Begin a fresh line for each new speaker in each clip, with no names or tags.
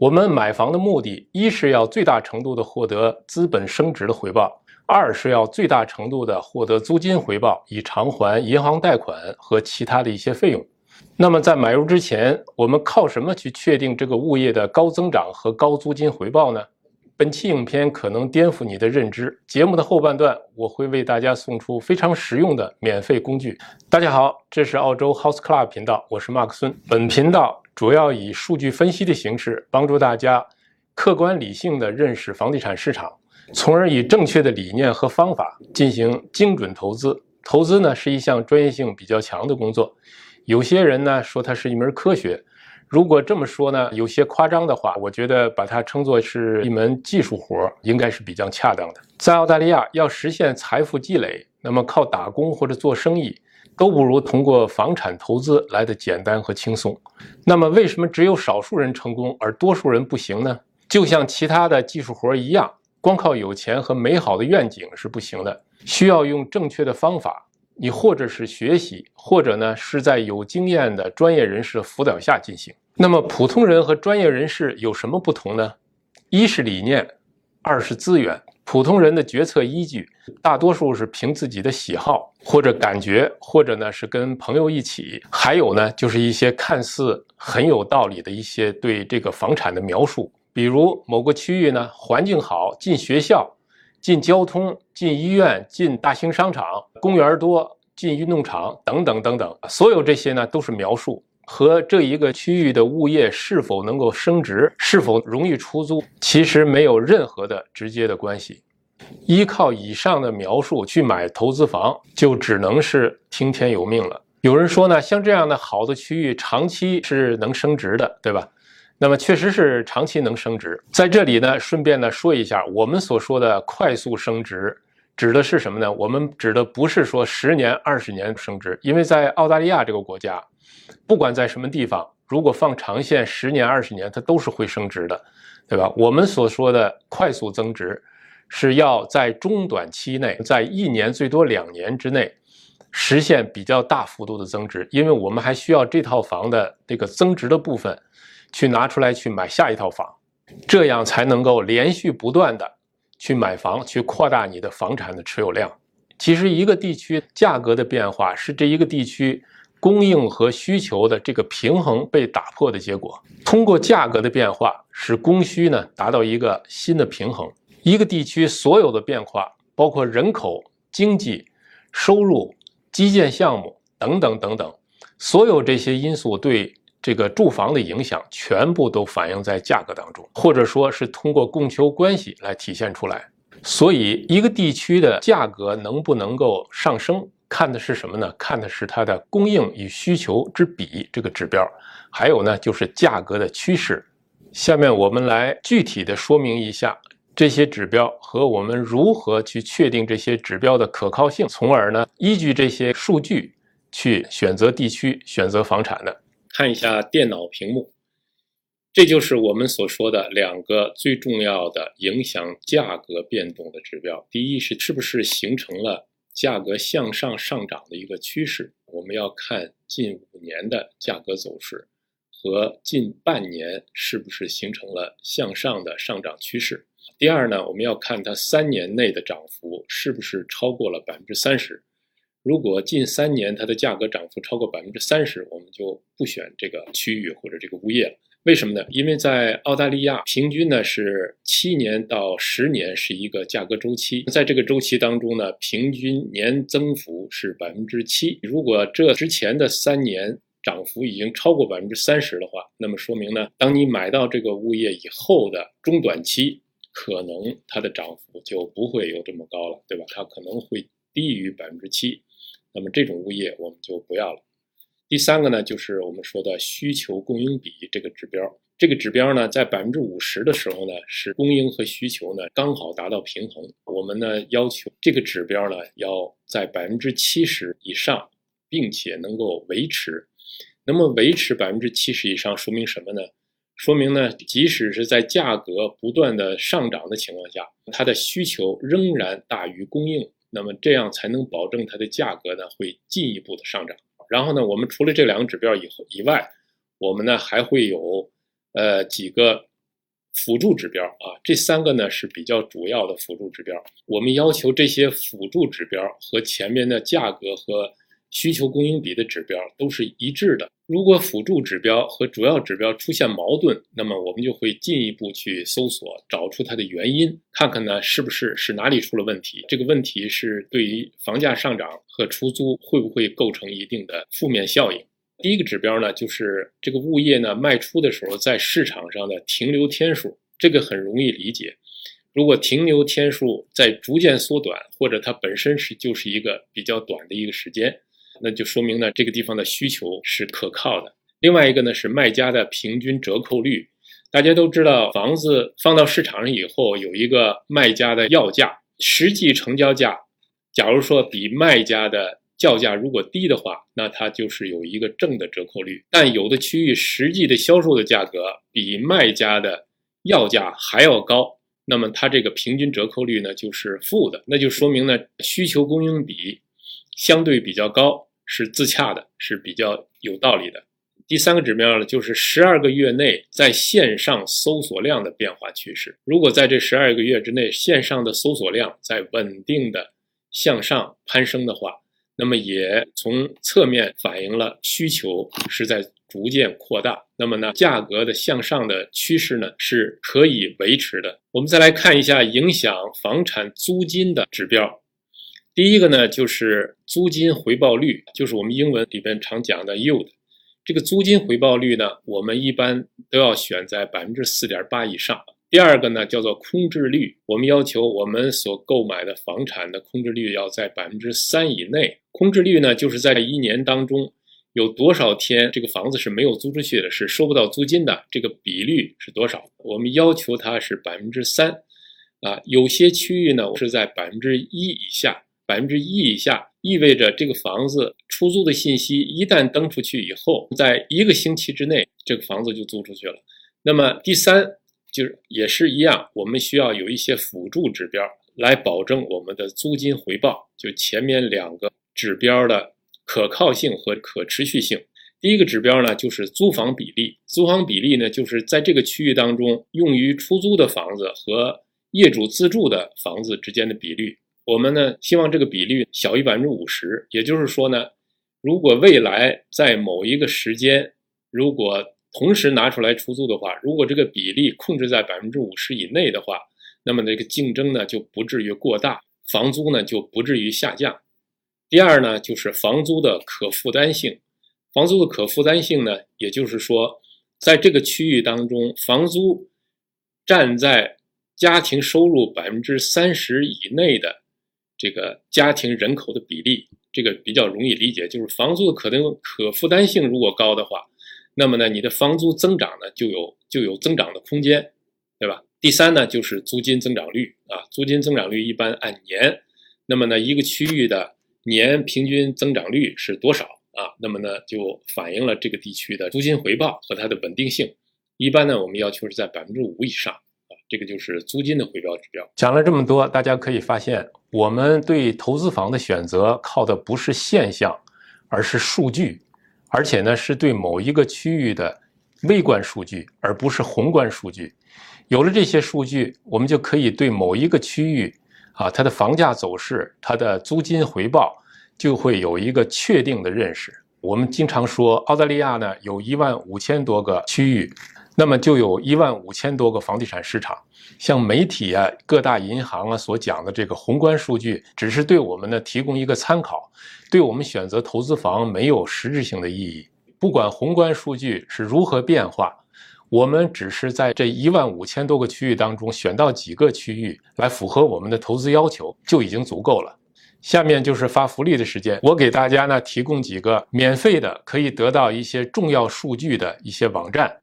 我们买房的目的，一是要最大程度的获得资本升值的回报，二是要最大程度的获得租金回报，以偿还银行贷款和其他的一些费用。那么在买入之前，我们靠什么去确定这个物业的高增长和高租金回报呢？本期影片可能颠覆你的认知。节目的后半段，我会为大家送出非常实用的免费工具。大家好，这是澳洲 House Club 频道，我是马克孙。本频道主要以数据分析的形式，帮助大家客观理性的认识房地产市场，从而以正确的理念和方法进行精准投资。投资呢是一项专业性比较强的工作，有些人呢说它是一门科学。如果这么说呢，有些夸张的话，我觉得把它称作是一门技术活，应该是比较恰当的。在澳大利亚，要实现财富积累，那么靠打工或者做生意，都不如通过房产投资来的简单和轻松。那么，为什么只有少数人成功，而多数人不行呢？就像其他的技术活一样，光靠有钱和美好的愿景是不行的，需要用正确的方法。你或者是学习，或者呢是在有经验的专业人士辅导下进行。那么普通人和专业人士有什么不同呢？一是理念，二是资源。普通人的决策依据大多数是凭自己的喜好或者感觉，或者呢是跟朋友一起。还有呢就是一些看似很有道理的一些对这个房产的描述，比如某个区域呢环境好，近学校。进交通、进医院、进大型商场、公园多、进运动场等等等等，所有这些呢都是描述，和这一个区域的物业是否能够升值、是否容易出租，其实没有任何的直接的关系。依靠以上的描述去买投资房，就只能是听天由命了。有人说呢，像这样的好的区域，长期是能升值的，对吧？那么确实是长期能升值，在这里呢，顺便呢说一下，我们所说的快速升值指的是什么呢？我们指的不是说十年、二十年升值，因为在澳大利亚这个国家，不管在什么地方，如果放长线十年、二十年，它都是会升值的，对吧？我们所说的快速增值，是要在中短期内，在一年最多两年之内，实现比较大幅度的增值，因为我们还需要这套房的这个增值的部分。去拿出来去买下一套房，这样才能够连续不断的去买房，去扩大你的房产的持有量。其实一个地区价格的变化是这一个地区供应和需求的这个平衡被打破的结果。通过价格的变化，使供需呢达到一个新的平衡。一个地区所有的变化，包括人口、经济、收入、基建项目等等等等，所有这些因素对。这个住房的影响全部都反映在价格当中，或者说是通过供求关系来体现出来。所以，一个地区的价格能不能够上升，看的是什么呢？看的是它的供应与需求之比这个指标。还有呢，就是价格的趋势。下面我们来具体的说明一下这些指标和我们如何去确定这些指标的可靠性，从而呢，依据这些数据去选择地区、选择房产的。看一下电脑屏幕，这就是我们所说的两个最重要的影响价格变动的指标。第一是是不是形成了价格向上上涨的一个趋势，我们要看近五年的价格走势和近半年是不是形成了向上的上涨趋势。第二呢，我们要看它三年内的涨幅是不是超过了百分之三十。如果近三年它的价格涨幅超过百分之三十，我们就不选这个区域或者这个物业了。为什么呢？因为在澳大利亚，平均呢是七年到十年是一个价格周期，在这个周期当中呢，平均年增幅是百分之七。如果这之前的三年涨幅已经超过百分之三十的话，那么说明呢，当你买到这个物业以后的中短期，可能它的涨幅就不会有这么高了，对吧？它可能会低于百分之七。那么这种物业我们就不要了。第三个呢，就是我们说的需求供应比这个指标。这个指标呢，在百分之五十的时候呢，是供应和需求呢刚好达到平衡。我们呢要求这个指标呢要在百分之七十以上，并且能够维持。那么维持百分之七十以上，说明什么呢？说明呢，即使是在价格不断的上涨的情况下，它的需求仍然大于供应。那么这样才能保证它的价格呢会进一步的上涨。然后呢，我们除了这两个指标以后以外，我们呢还会有呃几个辅助指标啊，这三个呢是比较主要的辅助指标。我们要求这些辅助指标和前面的价格和需求供应比的指标都是一致的。如果辅助指标和主要指标出现矛盾，那么我们就会进一步去搜索，找出它的原因，看看呢是不是是哪里出了问题。这个问题是对于房价上涨和出租会不会构成一定的负面效应。第一个指标呢，就是这个物业呢卖出的时候在市场上的停留天数，这个很容易理解。如果停留天数在逐渐缩短，或者它本身是就是一个比较短的一个时间，那就说明呢这个地方的需求是可靠的。另外一个呢是卖家的平均折扣率，大家都知道，房子放到市场上以后有一个卖家的要价，实际成交价，假如说比卖家的叫价如果低的话，那它就是有一个正的折扣率。但有的区域实际的销售的价格比卖家的要价还要高，那么它这个平均折扣率呢就是负的，那就说明呢需求供应比相对比较高，是自洽的，是比较有道理的。第三个指标呢就是十二个月内在线上搜索量的变化趋势。如果在这十二个月之内线上的搜索量在稳定的向上攀升的话，那么也从侧面反映了需求是在逐渐扩大。那么呢，价格的向上的趋势呢是可以维持的。我们再来看一下影响房产租金的指标。第一个呢就是租金回报率，就是我们英文里边常讲的 yield。这个租金回报率呢，我们一般都要选在百分之四点八以上。第二个呢，叫做空置率，我们要求我们所购买的房产的空置率要在百分之三以内。空置率呢，就是在一年当中有多少天这个房子是没有租出去的，是收不到租金的，这个比率是多少？我们要求它是百分之三，啊，有些区域呢是在百分之一以下，百分之一以下意味着这个房子出租的信息一旦登出去以后，在一个星期之内，这个房子就租出去了。那么第三。就是也是一样，我们需要有一些辅助指标来保证我们的租金回报。就前面两个指标的可靠性和可持续性。第一个指标呢，就是租房比例。租房比例呢，就是在这个区域当中，用于出租的房子和业主自住的房子之间的比率。我们呢，希望这个比率小于百分之五十。也就是说呢，如果未来在某一个时间，如果同时拿出来出租的话，如果这个比例控制在百分之五十以内的话，那么这个竞争呢就不至于过大，房租呢就不至于下降。第二呢，就是房租的可负担性。房租的可负担性呢，也就是说，在这个区域当中，房租占在家庭收入百分之三十以内的这个家庭人口的比例，这个比较容易理解，就是房租的可能可负担性如果高的话。那么呢，你的房租增长呢就有就有增长的空间，对吧？第三呢就是租金增长率啊，租金增长率一般按年，那么呢一个区域的年平均增长率是多少啊？那么呢就反映了这个地区的租金回报和它的稳定性。一般呢我们要求是在百分之五以上，这个就是租金的回报指标。讲了这么多，大家可以发现，我们对投资房的选择靠的不是现象，而是数据。而且呢，是对某一个区域的微观数据，而不是宏观数据。有了这些数据，我们就可以对某一个区域啊，它的房价走势、它的租金回报，就会有一个确定的认识。我们经常说，澳大利亚呢有一万五千多个区域，那么就有一万五千多个房地产市场。像媒体啊、各大银行啊所讲的这个宏观数据，只是对我们呢提供一个参考，对我们选择投资房没有实质性的意义。不管宏观数据是如何变化，我们只是在这一万五千多个区域当中选到几个区域来符合我们的投资要求，就已经足够了。下面就是发福利的时间，我给大家呢提供几个免费的，可以得到一些重要数据的一些网站。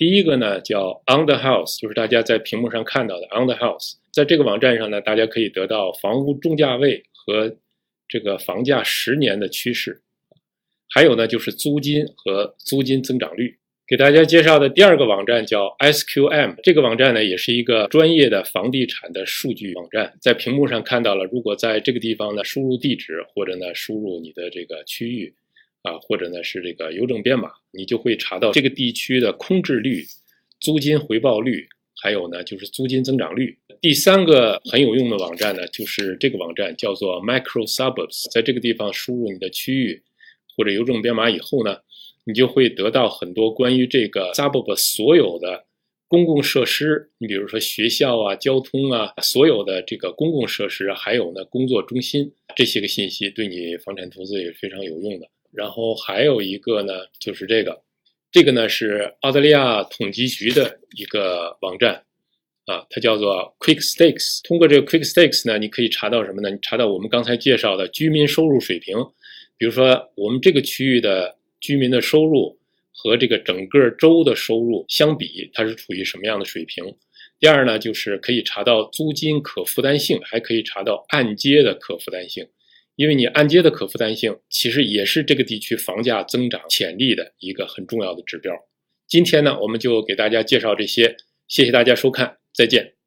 第一个呢叫 On the House，就是大家在屏幕上看到的 On the House。在这个网站上呢，大家可以得到房屋中价位和这个房价十年的趋势，还有呢就是租金和租金增长率。给大家介绍的第二个网站叫 SQM，这个网站呢也是一个专业的房地产的数据网站。在屏幕上看到了，如果在这个地方呢输入地址或者呢输入你的这个区域。啊，或者呢是这个邮政编码，你就会查到这个地区的空置率、租金回报率，还有呢就是租金增长率。第三个很有用的网站呢，就是这个网站叫做 Micro Suburbs，在这个地方输入你的区域或者邮政编码以后呢，你就会得到很多关于这个 suburb 所有的。公共设施，你比如说学校啊、交通啊，所有的这个公共设施，还有呢工作中心这些个信息，对你房产投资也是非常有用的。然后还有一个呢，就是这个，这个呢是澳大利亚统计局的一个网站，啊，它叫做 Quick Stakes。通过这个 Quick Stakes 呢，你可以查到什么呢？你查到我们刚才介绍的居民收入水平，比如说我们这个区域的居民的收入。和这个整个州的收入相比，它是处于什么样的水平？第二呢，就是可以查到租金可负担性，还可以查到按揭的可负担性。因为你按揭的可负担性，其实也是这个地区房价增长潜力的一个很重要的指标。今天呢，我们就给大家介绍这些，谢谢大家收看，再见。